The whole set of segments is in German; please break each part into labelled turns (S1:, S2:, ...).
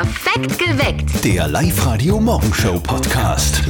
S1: Perfekt geweckt.
S2: Der Live-Radio-Morgenshow-Podcast.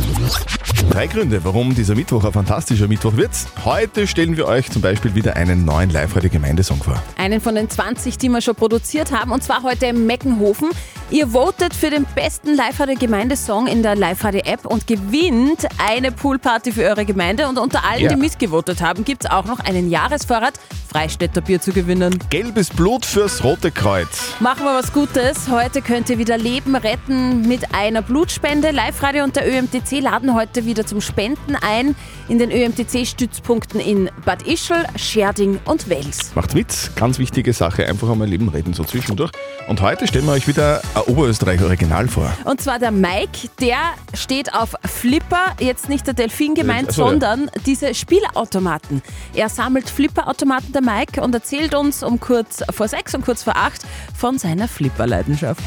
S3: Drei Gründe, warum dieser Mittwoch ein fantastischer Mittwoch wird. Heute stellen wir euch zum Beispiel wieder einen neuen Live-Radio-Gemeindesong vor.
S4: Einen von den 20, die wir schon produziert haben, und zwar heute im Meckenhofen. Ihr votet für den besten Live-Radio-Gemeindesong in der Live-Radio-App und gewinnt eine Poolparty für eure Gemeinde. Und unter allen,
S3: Ja.
S4: die mitgevotet haben, gibt es auch noch einen Jahresvorrat Freistädter Bier zu gewinnen.
S3: Gelbes Blut fürs Rote Kreuz.
S4: Machen wir was Gutes. Heute könnt ihr wieder Leben retten mit einer Blutspende. Live-Radio und der ÖMTC laden heute wieder zum Spenden ein in den ÖMTC-Stützpunkten in Bad Ischl, Scherding und Wels.
S3: Macht mit, ganz wichtige Sache, einfach einmal Leben retten, so zwischendurch. Und heute stellen wir euch wieder ein Oberösterreich-Original vor.
S4: Und zwar der Mike, der steht auf Flipper, jetzt nicht der Delfin gemeint,
S3: Ach so, ja.
S4: sondern diese Spielautomaten. Er sammelt Flipperautomaten, der Mike, und erzählt uns um kurz vor sechs und kurz vor acht von seiner Flipperleidenschaft.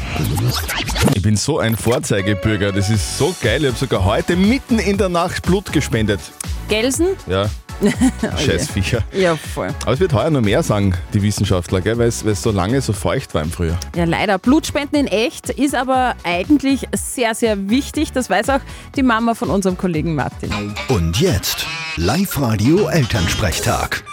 S3: Ich bin so ein Vorzeigebürger, das ist so geil. Ich habe sogar heute mitten in der Nacht Blut gespendet.
S4: Gelsen?
S3: Ja, Scheißviecher.
S4: Ja, voll.
S3: Aber es wird heuer noch mehr sagen, die Wissenschaftler, gell? weil es weil es so lange so feucht war im Frühjahr.
S4: Ja, leider. Blutspenden in echt ist aber eigentlich sehr, sehr wichtig. Das weiß auch die Mama von unserem Kollegen Martin.
S2: Und jetzt Live-Radio-Elternsprechtag.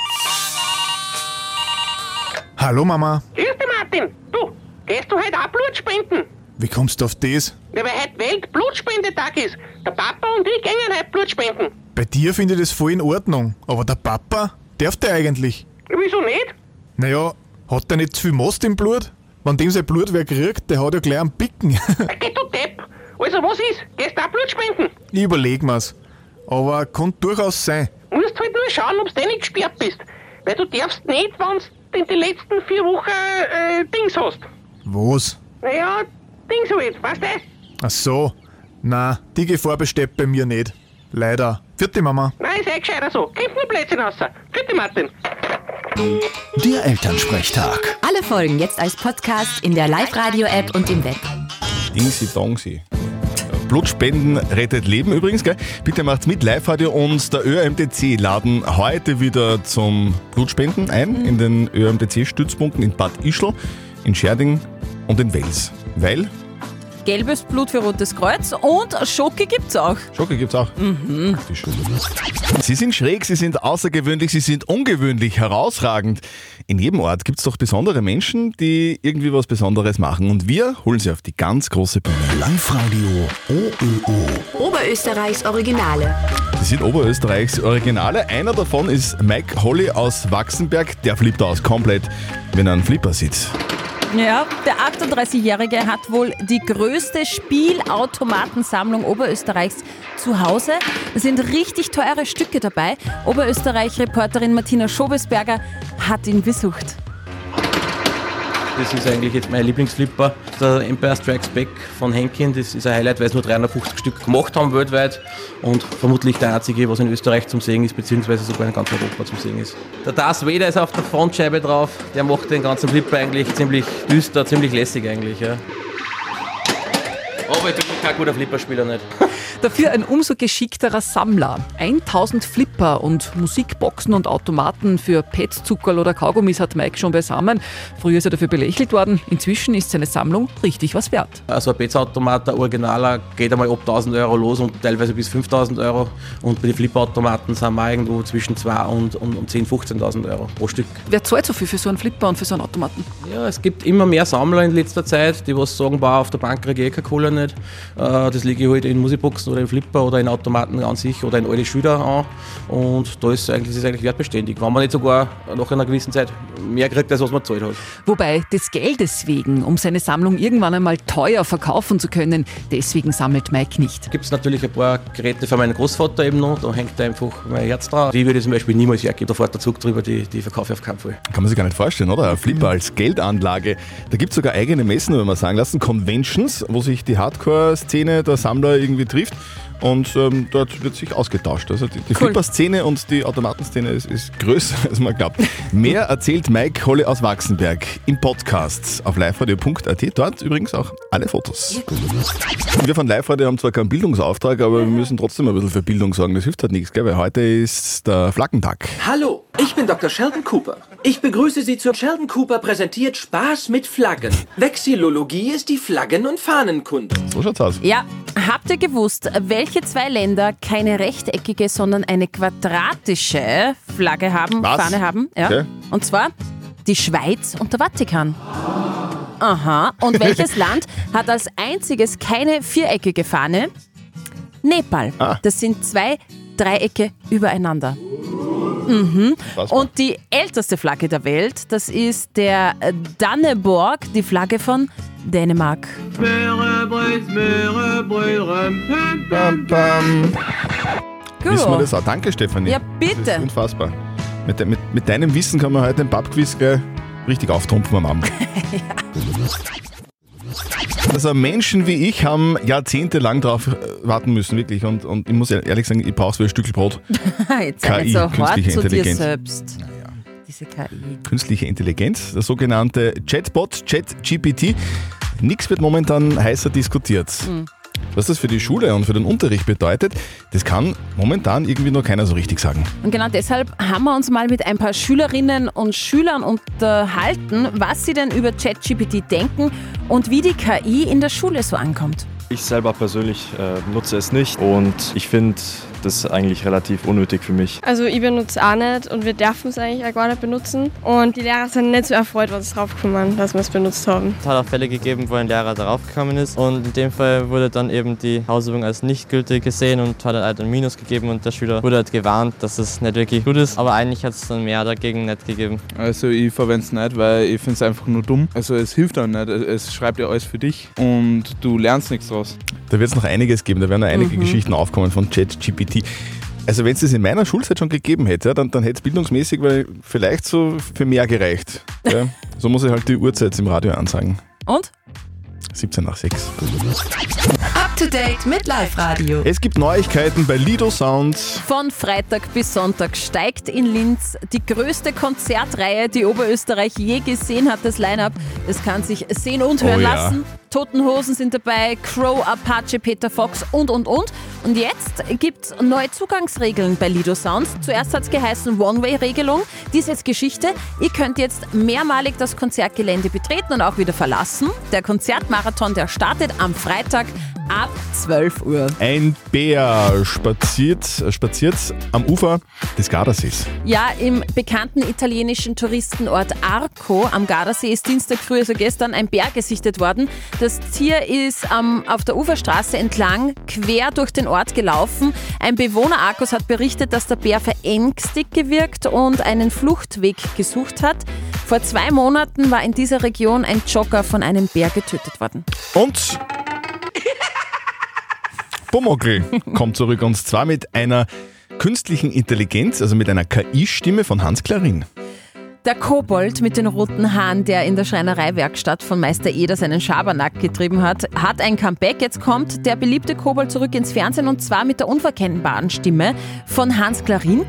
S5: Hallo Mama,
S6: Grüß dich, Martin. Du, gehst du heute auch Blut spenden?
S5: Wie kommst du auf das?
S6: Ja, weil heute Weltblutspendetag ist. Der Papa und ich gehen heute Blut spenden.
S5: Bei dir finde ich das voll in Ordnung, aber der Papa, darf der eigentlich?
S6: Wieso nicht?
S5: Naja, hat der nicht zu viel Most im Blut? Wenn dem sein Blut wer kriegt, der hat ja gleich einen Picken.
S6: Geh du Depp. Also was ist? Gehst du auch Blut spenden?
S5: ich überleg mir's. Aber kann durchaus sein.
S6: Musst halt nur schauen, ob du nicht gesperrt bist. Weil du darfst nicht, wenn du in den letzten vier Wochen äh, Dings hast.
S5: Was?
S6: Naja, Dings halt, weißt du?
S5: Ach so. Na, die Gefahr besteht bei mir nicht. Leider. Vierte Mama.
S6: Nein, ist eh gescheiter so. Kommt nur Plätzchen raus. Bitte, Martin.
S2: Der Elternsprechtag.
S1: Alle Folgen jetzt als Podcast in der Live-Radio-App und im Web.
S3: Dingsi Dongsi. Blutspenden rettet Leben übrigens, gell? Bitte macht's mit. Live-Radio und der ÖMTC laden heute wieder zum Blutspenden ein in den ÖMTC-Stützpunkten in Bad Ischl, in Scherding und in Wels. Weil,
S4: Gelbes Blut für Rotes Kreuz und Schoki gibt's auch.
S3: Schocke gibt's auch. Die Schule. Sie sind schräg, sie sind außergewöhnlich, sie sind ungewöhnlich, herausragend. In jedem Ort gibt's doch besondere Menschen, die irgendwie was Besonderes machen. Und wir holen sie auf die ganz große Bühne.
S2: Live-Radio OÖO.
S1: Oberösterreichs Originale.
S3: Sie sind Oberösterreichs Originale. Einer davon ist Mike Holly aus Wachsenberg. Der flippt aus komplett, wenn er einen Flipper sieht.
S4: Ja, der 38-Jährige hat wohl die größte Spielautomatensammlung Oberösterreichs zu Hause. Es sind richtig teure Stücke dabei. Oberösterreich-Reporterin Martina Schobesberger hat ihn besucht.
S7: Das ist eigentlich jetzt mein Lieblingsflipper. Der Empire Strikes Back von Henkin. Das ist ein Highlight, weil es nur 350 Stück gemacht haben weltweit und vermutlich der einzige, was in Österreich zum Sehen ist, beziehungsweise sogar in ganz Europa zum Sehen ist. Der Darth Vader ist auf der Frontscheibe drauf. Der macht den ganzen Flipper eigentlich ziemlich düster, ziemlich lässig eigentlich. Ja. Aber ich bin kein guter Flipperspieler nicht.
S8: Dafür ein umso geschickterer Sammler. 1000 Flipper und Musikboxen und Automaten für Pets, Zuckerl oder Kaugummis hat Mike schon beisammen. Früher ist er dafür belächelt worden. Inzwischen ist seine Sammlung richtig was wert.
S7: Also ein Pizza-Automat, der Originaler, geht einmal ab 1000 Euro los und teilweise bis 5000 Euro. Und bei den Flipperautomaten sind wir irgendwo zwischen 2 und, und, und 10.000, 15.000 Euro pro Stück.
S8: Wer zahlt so viel für so einen Flipper und für so einen Automaten?
S7: Ja, es gibt immer mehr Sammler in letzter Zeit, die was sagen, bah, auf der Bank kriege ich eh keine Kohle nicht. Äh, Das lege ich halt in Musikboxen oder in Flipper oder in Automaten an sich oder in alte Schüler an. Und da ist eigentlich, das ist eigentlich wertbeständig. Wenn man nicht sogar nach einer gewissen Zeit mehr kriegt, als was man zahlt hat.
S8: Wobei des Geldes wegen, um seine Sammlung irgendwann einmal teuer verkaufen zu können, deswegen sammelt Mike nicht.
S7: Gibt es natürlich ein paar Geräte für meinen Großvater eben noch, da hängt einfach mein Herz dran. Die würde ich zum Beispiel niemals hergeben, da fährt der Zug drüber, die, die verkaufe ich auf keinen Fall.
S3: Kann man sich gar nicht vorstellen, oder? Ein Flipper als Geldanlage. Da gibt es sogar eigene Messen, wenn man sagen lassen, Conventions, wo sich die Hardcore-Szene der Sammler irgendwie trifft. Und ähm, dort wird sich ausgetauscht. Also die, die
S4: Cool.
S3: Flipper-Szene und die Automatenszene ist, ist größer, als man glaubt. Mehr erzählt Mike Holle aus Wachsenberg im Podcast auf liveradio.at. Dort übrigens auch alle Fotos. Wir von Live Radio haben zwar keinen Bildungsauftrag, aber wir müssen trotzdem ein bisschen für Bildung sorgen. Das hilft halt nichts, gell? weil heute ist der Flaggentag.
S9: Hallo, Ich bin Dr. Sheldon Cooper. Ich begrüße Sie zur Sheldon Cooper präsentiert Spaß mit Flaggen. Vexillologie ist die Flaggen- und Fahnenkunde.
S3: So schaut's aus.
S4: Ja, habt ihr gewusst, welche zwei Länder keine rechteckige, sondern eine quadratische Flagge haben,
S3: Was?
S4: Fahne haben? Ja.
S3: Okay.
S4: Und zwar die Schweiz und der Vatikan. Aha. Und welches Land hat als einziges keine viereckige Fahne? Nepal.
S3: Ah.
S4: Das sind zwei Dreiecke übereinander. Mhm. Und die älteste Flagge der Welt, das ist der Danneborg, die Flagge von Dänemark.
S3: Bam, bam. Wissen wir das auch? Danke, Stefanie.
S4: Ja,
S3: Das ist
S4: bitte.
S3: unfassbar. Mit, de, mit, mit deinem Wissen kann man heute den Pubquiz gleich richtig auftrumpfen am Abend. Also Menschen wie ich haben jahrzehntelang darauf äh, warten müssen, wirklich. Und, und ich muss ehrlich sagen, ich brauche so ein Stück Brot.
S4: Jetzt
S3: KI,
S4: nicht so hart
S3: künstliche
S4: zu dir
S3: Intelligenz.
S4: selbst. Diese KI.
S3: Künstliche Intelligenz, der sogenannte Chatbot, ChatGPT. Nichts wird momentan heißer diskutiert. Was das für die Schule und für den Unterricht bedeutet, das kann momentan irgendwie noch keiner so richtig sagen.
S4: Und genau deshalb haben wir uns mal mit ein paar Schülerinnen und Schülern unterhalten, was sie denn über ChatGPT denken und wie die KI in der Schule so ankommt.
S10: Ich selber persönlich äh, nutze es nicht und ich finde das eigentlich relativ unnötig für mich.
S11: Also ich benutze es auch nicht und wir dürfen es eigentlich auch gar nicht benutzen. Und die Lehrer sind nicht so erfreut, was es draufgekommen, dass wir es benutzt haben.
S12: Es hat auch Fälle gegeben, wo ein Lehrer darauf gekommen ist und in dem Fall wurde dann eben die Hausübung als nicht gültig gesehen und hat halt ein Minus gegeben und der Schüler wurde halt gewarnt, dass es nicht wirklich gut ist, aber eigentlich hat es dann mehr dagegen nicht gegeben.
S13: Also ich verwende es nicht, weil ich finde es einfach nur dumm. Also es hilft auch nicht, es schreibt ja alles für dich und du lernst nichts draus.
S3: Da wird es noch einiges geben, da werden noch einige
S13: Mhm.
S3: Geschichten aufkommen von ChatGPT. Also wenn es das in meiner Schulzeit schon gegeben hätte, dann, dann hätte es bildungsmäßig vielleicht so für mehr gereicht. Ja. So muss ich halt die Uhrzeit im Radio ansagen.
S4: Und?
S3: 17 nach 6.
S1: To date mit Live Radio.
S3: Es gibt Neuigkeiten bei Lido Sounds.
S4: Von Freitag bis Sonntag steigt in Linz die größte Konzertreihe, die Oberösterreich je gesehen hat, das Line-Up. Das kann sich sehen und hören
S3: Oh ja.
S4: lassen. Toten Hosen sind dabei, Crow, Apache, Peter Fox und, und, und. Und jetzt gibt es neue Zugangsregeln bei Lido Sounds. Zuerst hat es geheißen One-Way-Regelung. Die ist jetzt Geschichte. Ihr könnt jetzt mehrmalig das Konzertgelände betreten und auch wieder verlassen. Der Konzertmarathon, der startet am Freitag ab 12 Uhr.
S3: Ein Bär spaziert, spaziert am Ufer des Gardasees.
S4: Ja, im bekannten italienischen Touristenort Arco am Gardasee ist Dienstag früh, also gestern, ein Bär gesichtet worden. Das Tier ist ähm, auf der Uferstraße entlang quer durch den Ort gelaufen. Ein Bewohner Arcos hat berichtet, dass der Bär verängstigt gewirkt und einen Fluchtweg gesucht hat. Vor zwei Monaten war in dieser Region ein Jogger von einem Bär getötet worden.
S3: Und Pumuckl kommt zurück und zwar mit einer künstlichen Intelligenz, also mit einer KI-Stimme von Hans Klarin.
S4: Der Kobold mit den roten Haaren, der in der Schreinereiwerkstatt von Meister Eder seinen Schabernack getrieben hat, hat ein Comeback. Jetzt kommt der beliebte Kobold zurück ins Fernsehen und zwar mit der unverkennbaren Stimme von Hans Klarin.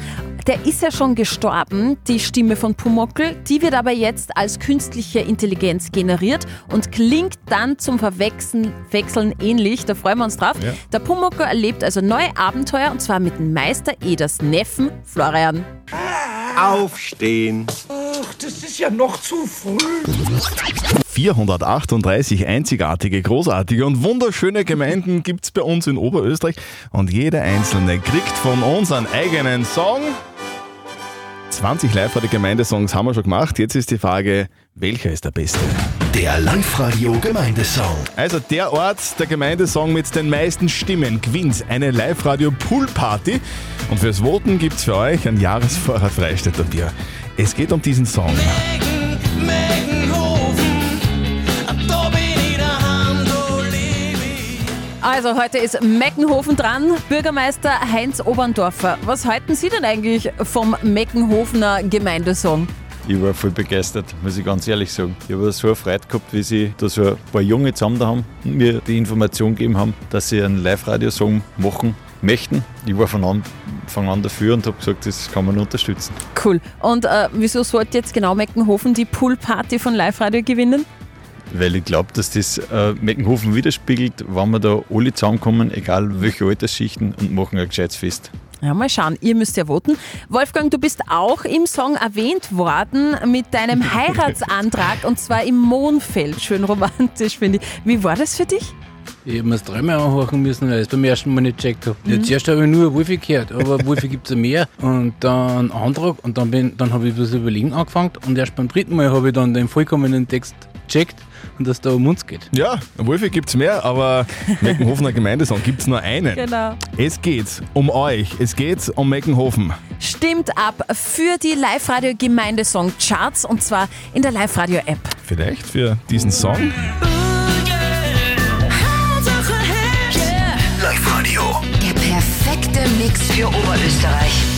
S4: Der ist ja schon gestorben, die Stimme von Pumuckl. Die wird aber jetzt als künstliche Intelligenz generiert und klingt dann zum Verwechseln Wechseln ähnlich. Da freuen wir uns drauf.
S14: Ja.
S4: Der Pumuckl erlebt also neue Abenteuer und zwar mit dem Meister Eders Neffen Florian.
S14: Aufstehen.
S15: Ach, das ist ja noch zu früh.
S3: 438 einzigartige, großartige und wunderschöne Gemeinden gibt es bei uns in Oberösterreich und jede einzelne kriegt von uns einen eigenen Song. 20 Live-Radio-Gemeindesongs haben wir schon gemacht. Jetzt ist die Frage, welcher ist der beste?
S2: Der Live-Radio-Gemeindesong.
S3: Also der Ort, der Gemeindesong mit den meisten Stimmen gewinnt eine Live-Radio-Pool-Party. Und fürs Voten gibt es für euch ein Jahresvorrat Freistädter Bier. Es geht um diesen Song.
S4: Also heute ist Meckenhofen dran. Bürgermeister Heinz Oberndorfer. Was halten Sie denn eigentlich vom Meckenhofener Gemeindesong?
S16: Ich war voll begeistert, muss ich ganz ehrlich sagen. Ich habe so eine Freude gehabt, wie sie da so ein paar Junge zusammen da haben und mir die Information gegeben haben, dass sie einen Live-Radio-Song machen möchten. Ich war von Anfang an dafür und habe gesagt, das kann man unterstützen.
S4: Cool. Und äh, wieso sollte jetzt genau Meckenhofen die Poolparty von Live Radio gewinnen?
S16: Weil ich glaube, dass das äh, Meckenhofen widerspiegelt, wenn wir da alle zusammenkommen, egal welche Altersschichten, und machen ein gescheites Fest.
S4: Ja, mal schauen. Ihr müsst ja voten. Wolfgang, du bist auch im Song erwähnt worden mit deinem Heiratsantrag und zwar im Mondfeld. Schön romantisch, finde ich. Wie war das für dich?
S17: Ich habe mir das dreimal anhören müssen, weil ich es beim ersten Mal nicht gecheckt habe. Mhm. Zuerst habe ich nur Wolfi gehört, aber Wolfi gibt es ja mehr. Und dann Antrag und dann, bin- dann habe ich das Überlegen angefangen und erst beim dritten Mal habe ich dann den vollkommenen Text gecheckt und dass es da um uns geht.
S3: Ja, Wolfi gibt's mehr, aber Meckenhofener Gemeindesong gibt's nur einen.
S4: Genau.
S3: Es geht um euch, es geht um Meckenhofen.
S4: Stimmt ab für die Live-Radio Gemeindesong Charts und zwar in der Live-Radio App.
S3: Vielleicht für diesen Song?
S2: Live-Radio.
S1: Der perfekte Mix für Oberösterreich.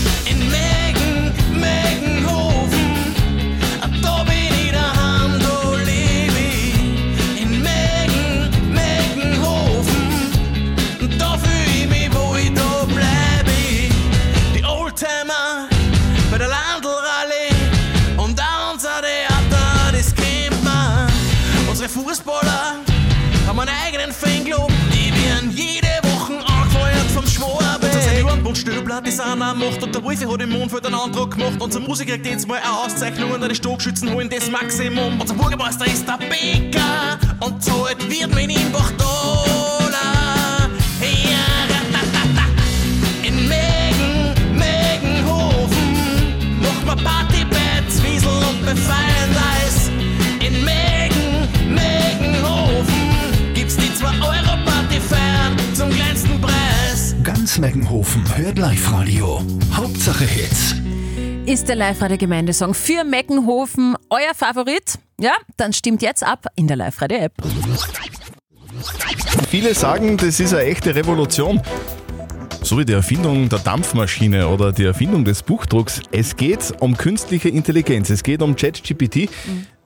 S18: Seniorenbund Stöbler, die sind Macht und der Wolfi hat im Mondfeld einen Antrag gemacht. Unser Musiker kriegt jetzt mal eine Auszeichnung und die Stockschützen holen das Maximum. Unser Bürgermeister ist der Bäcker und zahlt wird mit ihm Dollar. Ja, ratatata. In Mägen, Mägenhofen macht man Party bei und Eis. Preis.
S2: Ganz Meckenhofen hört Live-Radio. Hauptsache Hits.
S4: Ist der Live-Radio Gemeindesong für Meckenhofen euer Favorit? Ja, dann stimmt jetzt ab in der Live-Radio App.
S3: Viele sagen, das ist eine echte Revolution. So wie die Erfindung der Dampfmaschine oder die Erfindung des Buchdrucks. Es geht um künstliche Intelligenz. Es geht um ChatGPT.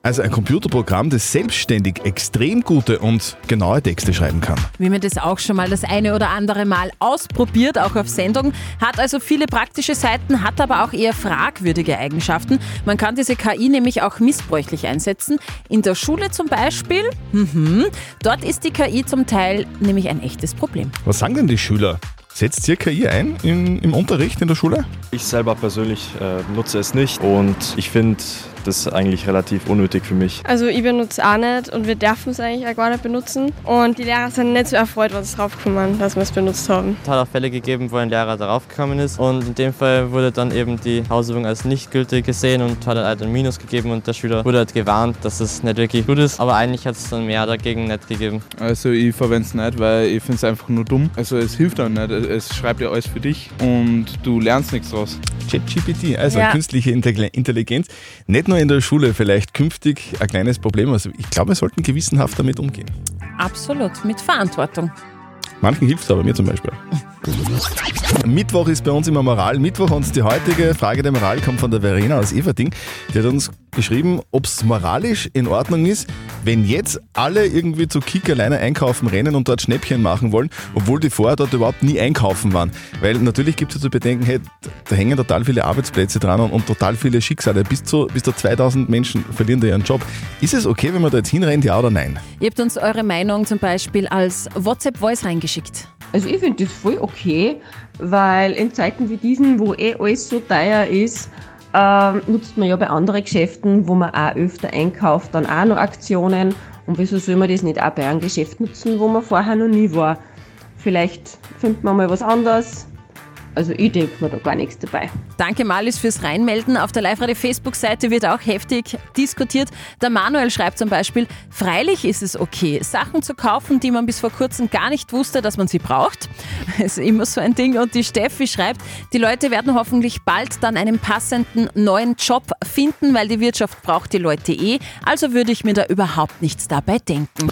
S3: Also ein Computerprogramm, das selbstständig extrem gute und genaue Texte schreiben kann.
S4: Wie man das auch schon mal das eine oder andere Mal ausprobiert, auch auf Sendung, hat also viele praktische Seiten, hat aber auch eher fragwürdige Eigenschaften. Man kann diese KI nämlich auch missbräuchlich einsetzen. In der Schule zum Beispiel, mhm, dort ist die KI zum Teil nämlich ein echtes Problem.
S3: Was sagen denn die Schüler? Setzt ihr KI ein in, im Unterricht in der Schule?
S10: Ich selber persönlich äh, nutze es nicht und ich finde das eigentlich relativ unnötig für mich.
S11: Also ich benutze auch nicht und wir dürfen es eigentlich auch gar nicht benutzen. Und die Lehrer sind nicht so erfreut, was draufgekommen, dass wir es benutzt haben.
S12: Es hat auch Fälle gegeben, wo ein Lehrer darauf gekommen ist und in dem Fall wurde dann eben die Hausübung als nicht gültig gesehen und hat halt ein Minus gegeben und der Schüler wurde halt gewarnt, dass es nicht wirklich gut ist, aber eigentlich hat es dann mehr dagegen nicht gegeben.
S13: Also ich verwende es nicht, weil ich finde es einfach nur dumm. Also es hilft auch nicht. Es schreibt ja alles für dich und du lernst nichts draus.
S3: ChatGPT, also
S4: Ja.
S3: künstliche Intelli- Intelligenz, nicht nur in der Schule, vielleicht künftig ein kleines Problem. Also ich glaube, wir sollten gewissenhaft damit umgehen.
S4: Absolut, mit Verantwortung.
S3: Manchen hilft es aber, mir zum Beispiel. Mittwoch ist bei uns immer Moral. Mittwoch und die heutige Frage der Moral kommt von der Verena aus Everding. Die hat uns geschrieben, ob es moralisch in Ordnung ist, wenn jetzt alle irgendwie zu Kick alleine einkaufen rennen und dort Schnäppchen machen wollen, obwohl die vorher dort überhaupt nie einkaufen waren. Weil natürlich gibt es ja zu bedenken, hey, da hängen total viele Arbeitsplätze dran und, und total viele Schicksale. Bis zu, bis zu 2000 Menschen verlieren da ihren Job. Ist es okay, wenn man da jetzt hinrennt, ja oder nein?
S4: Ihr habt uns eure Meinung zum Beispiel als WhatsApp-Voice reingeschickt.
S19: Also ich finde das voll okay, weil in Zeiten wie diesen, wo eh alles so teuer ist, ähm, nutzt man ja bei anderen Geschäften, wo man auch öfter einkauft, dann auch noch Aktionen. Und wieso soll man das nicht auch bei einem Geschäft nutzen, wo man vorher noch nie war? Vielleicht findet man mal was anderes. Also ich denke mir da gar nichts dabei.
S4: Danke Malis fürs Reinmelden. Auf der Live-Radio-Facebook-Seite wird auch heftig diskutiert. Der Manuel schreibt zum Beispiel, freilich ist es okay, Sachen zu kaufen, die man bis vor kurzem gar nicht wusste, dass man sie braucht. Das ist immer so ein Ding. Und die Steffi schreibt, die Leute werden hoffentlich bald dann einen passenden neuen Job finden, weil die Wirtschaft braucht die Leute eh. Also würde ich mir da überhaupt nichts dabei denken.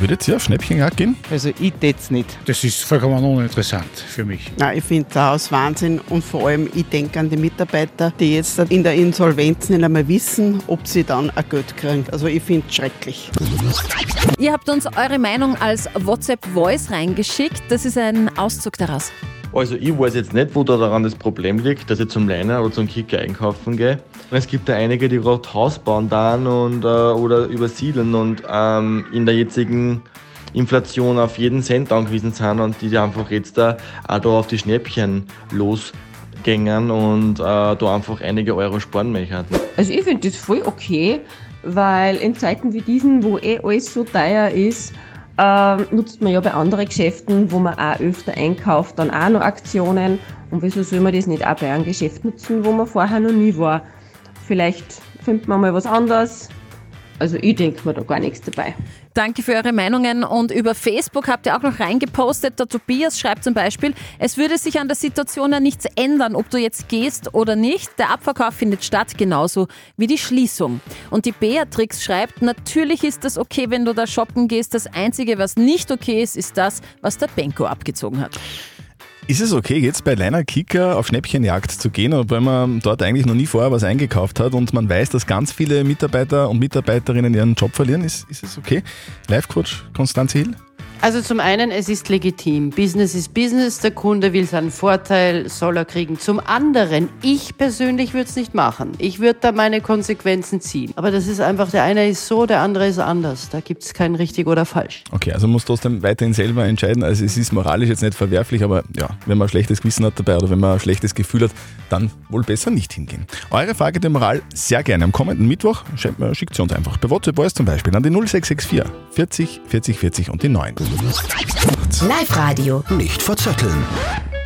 S3: Würdet ihr auf Schnäppchenjagd gehen?
S20: Also ich tät's nicht.
S21: Das ist vollkommen uninteressant für mich.
S22: Nein, ich finde das Wahnsinn und vor allem, ich denke an die Mitarbeiter, die jetzt in der Insolvenz nicht einmal wissen, ob sie dann ein Geld kriegen. Also ich finde es schrecklich.
S4: Ihr habt uns eure Meinung als WhatsApp-Voice reingeschickt. Das ist ein Auszug daraus.
S23: Also ich weiß jetzt nicht, wo da daran das Problem liegt, dass ich zum Liner oder zum Kicker einkaufen gehe. Es gibt da einige, die gerade Haus bauen dann und, äh, oder übersiedeln und ähm, in der jetzigen Inflation auf jeden Cent angewiesen sind und die einfach jetzt da auch da auf die Schnäppchen losgängern und äh, da einfach einige Euro sparen möchten.
S19: Also ich finde das voll okay, weil in Zeiten wie diesen, wo eh alles so teuer ist, ähm, nutzt man ja bei anderen Geschäften, wo man auch öfter einkauft, dann auch noch Aktionen. Und wieso soll man das nicht auch bei einem Geschäft nutzen, wo man vorher noch nie war? Vielleicht findet man mal was anderes. Also ich denke mir da gar nichts dabei.
S4: Danke für eure Meinungen und über Facebook habt ihr auch noch reingepostet. Der Tobias schreibt zum Beispiel, es würde sich an der Situation ja nichts ändern, ob du jetzt gehst oder nicht. Der Abverkauf findet statt, genauso wie die Schließung. Und die Beatrix schreibt, natürlich ist das okay, wenn du da shoppen gehst. Das Einzige, was nicht okay ist, ist das, was der Benko abgezogen hat.
S3: Ist es okay, jetzt bei Leiner Kicker auf Schnäppchenjagd zu gehen, weil man dort eigentlich noch nie vorher was eingekauft hat und man weiß, dass ganz viele Mitarbeiter und Mitarbeiterinnen ihren Job verlieren? Ist, ist es okay? Live-Coach Konstanze Hill?
S24: Also zum einen, es ist legitim. Business ist Business, der Kunde will seinen Vorteil, soll er kriegen. Zum anderen, ich persönlich würde es nicht machen. Ich würde da meine Konsequenzen ziehen. Aber das ist einfach, der eine ist so, der andere ist anders. Da gibt es kein richtig oder falsch.
S3: Okay, also muss trotzdem weiterhin selber entscheiden. Also es ist moralisch jetzt nicht verwerflich, aber ja, wenn man ein schlechtes Gewissen hat dabei oder wenn man ein schlechtes Gefühl hat, dann wohl besser nicht hingehen. Eure Frage der Moral sehr gerne am kommenden Mittwoch. Schickt sie uns einfach. Bei WhatsApp Voice zum Beispiel an die 0664 40 40 40 und die 9.
S1: Live-Radio.
S2: Nicht verzetteln.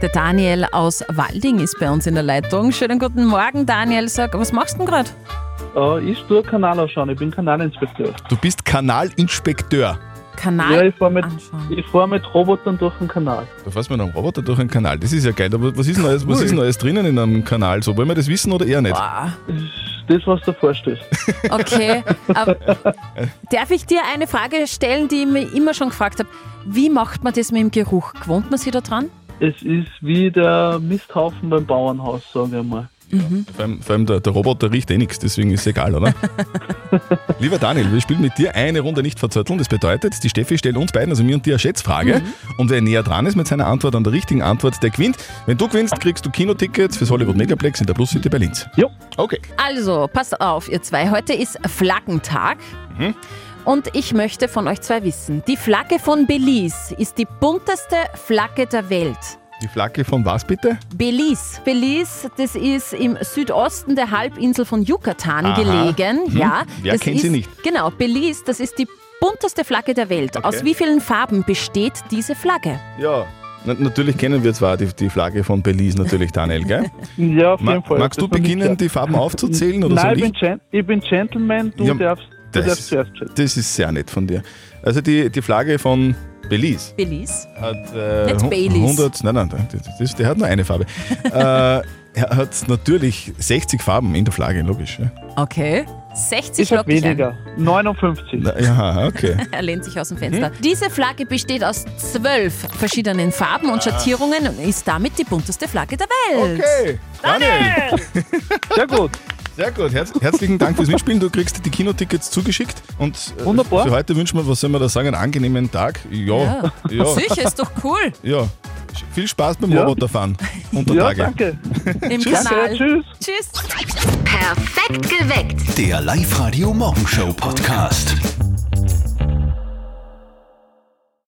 S4: Der Daniel aus Walding ist bei uns in der Leitung. Schönen guten Morgen, Daniel. Sag, was machst du denn gerade?
S25: Äh, ich tue Kanal ausschauen, ich bin Kanalinspekteur.
S3: Du bist Kanalinspekteur.
S4: Kanal
S25: ja, ich fahre mit, ich fahr mit Robotern durch den Kanal.
S3: Da fährst du mit einem Roboter durch einen Kanal. Das ist ja geil. Aber was ist alles, was ist alles drinnen in einem Kanal? So, wollen wir das wissen oder eher nicht?
S25: Das, was da vorsteht.
S4: Okay. Aber, darf ich dir eine Frage stellen, die ich mir immer schon gefragt habe? Wie macht man das mit dem Geruch? Gewohnt man sich da dran?
S25: Es ist wie der Misthaufen beim Bauernhaus, sage ich mal.
S3: Vor allem, vor allem der, der Roboter riecht eh nichts, deswegen ist es egal, oder? Lieber Daniel, wir spielen mit dir eine Runde nicht verzötteln. Das bedeutet, die Steffi stellt uns beiden, also mir und dir, eine Schätzfrage. Und wer näher dran ist mit seiner Antwort an der richtigen Antwort, der gewinnt. Wenn du gewinnst, kriegst du Kinotickets fürs Hollywood Megaplex in der Plus City bei Linz.
S25: Jo.
S3: Okay.
S4: Also, passt auf, ihr zwei. Heute ist Flaggentag.
S3: Mhm.
S4: Und ich möchte von euch zwei wissen: Die Flagge von Belize ist die bunteste Flagge der Welt.
S3: Die Flagge von was bitte?
S4: Belize. Belize, das ist im Südosten der Halbinsel von Yucatan
S3: Aha.
S4: gelegen.
S3: Hm.
S4: Ja,
S3: Wer
S4: das
S3: kennt
S4: ist,
S3: sie nicht?
S4: Genau, Belize, das ist die bunteste Flagge der Welt. Aus wie vielen Farben besteht diese Flagge?
S3: Ja. Na, natürlich kennen wir zwar die, die Flagge von Belize, natürlich, Daniel, gell?
S25: Ja, auf
S3: Ma
S25: jeden Fall.
S3: magst du beginnen, die Farben aufzuzählen? Oder
S25: Nein,
S3: soll
S25: ich
S3: ich?
S25: bin, Gen ich bin Gentleman, du
S3: Ja,
S25: darfst, du
S3: das-
S25: darfst zuerst.
S3: Das ist sehr nett von dir. Also die, die Flagge von Belize
S4: Belize?
S3: hat äh,
S4: Nicht Baileys.
S3: 100, nein, nein, das, das, der hat nur eine Farbe. äh, er hat natürlich 60 Farben in der Flagge, logisch. Ja,
S4: Okay. 60 Ich ein.
S25: weniger. 59.
S3: Na, ja okay.
S4: Er lehnt sich aus dem Fenster. Diese Flagge besteht aus zwölf verschiedenen Farben und Schattierungen und ist damit die bunteste Flagge der Welt.
S3: Okay, Daniel.
S25: Sehr gut.
S3: Sehr gut, Herz, herzlichen Dank fürs Mitspielen. Du kriegst die Kinotickets zugeschickt. Und äh,
S25: Wunderbar.
S3: für heute wünschen wir, was soll man da sagen, einen angenehmen Tag. Ja, ja.
S4: Sicher, ist doch cool.
S3: Ja. Viel Spaß beim
S25: Ja.
S3: Roboterfahren unter
S25: Ja,
S3: Tage.
S25: danke.
S4: Im
S3: Tschüss.
S4: Kanal.
S25: Tschüss.
S4: Tschüss.
S1: Perfekt geweckt.
S2: Der Live-Radio Morgenshow Podcast.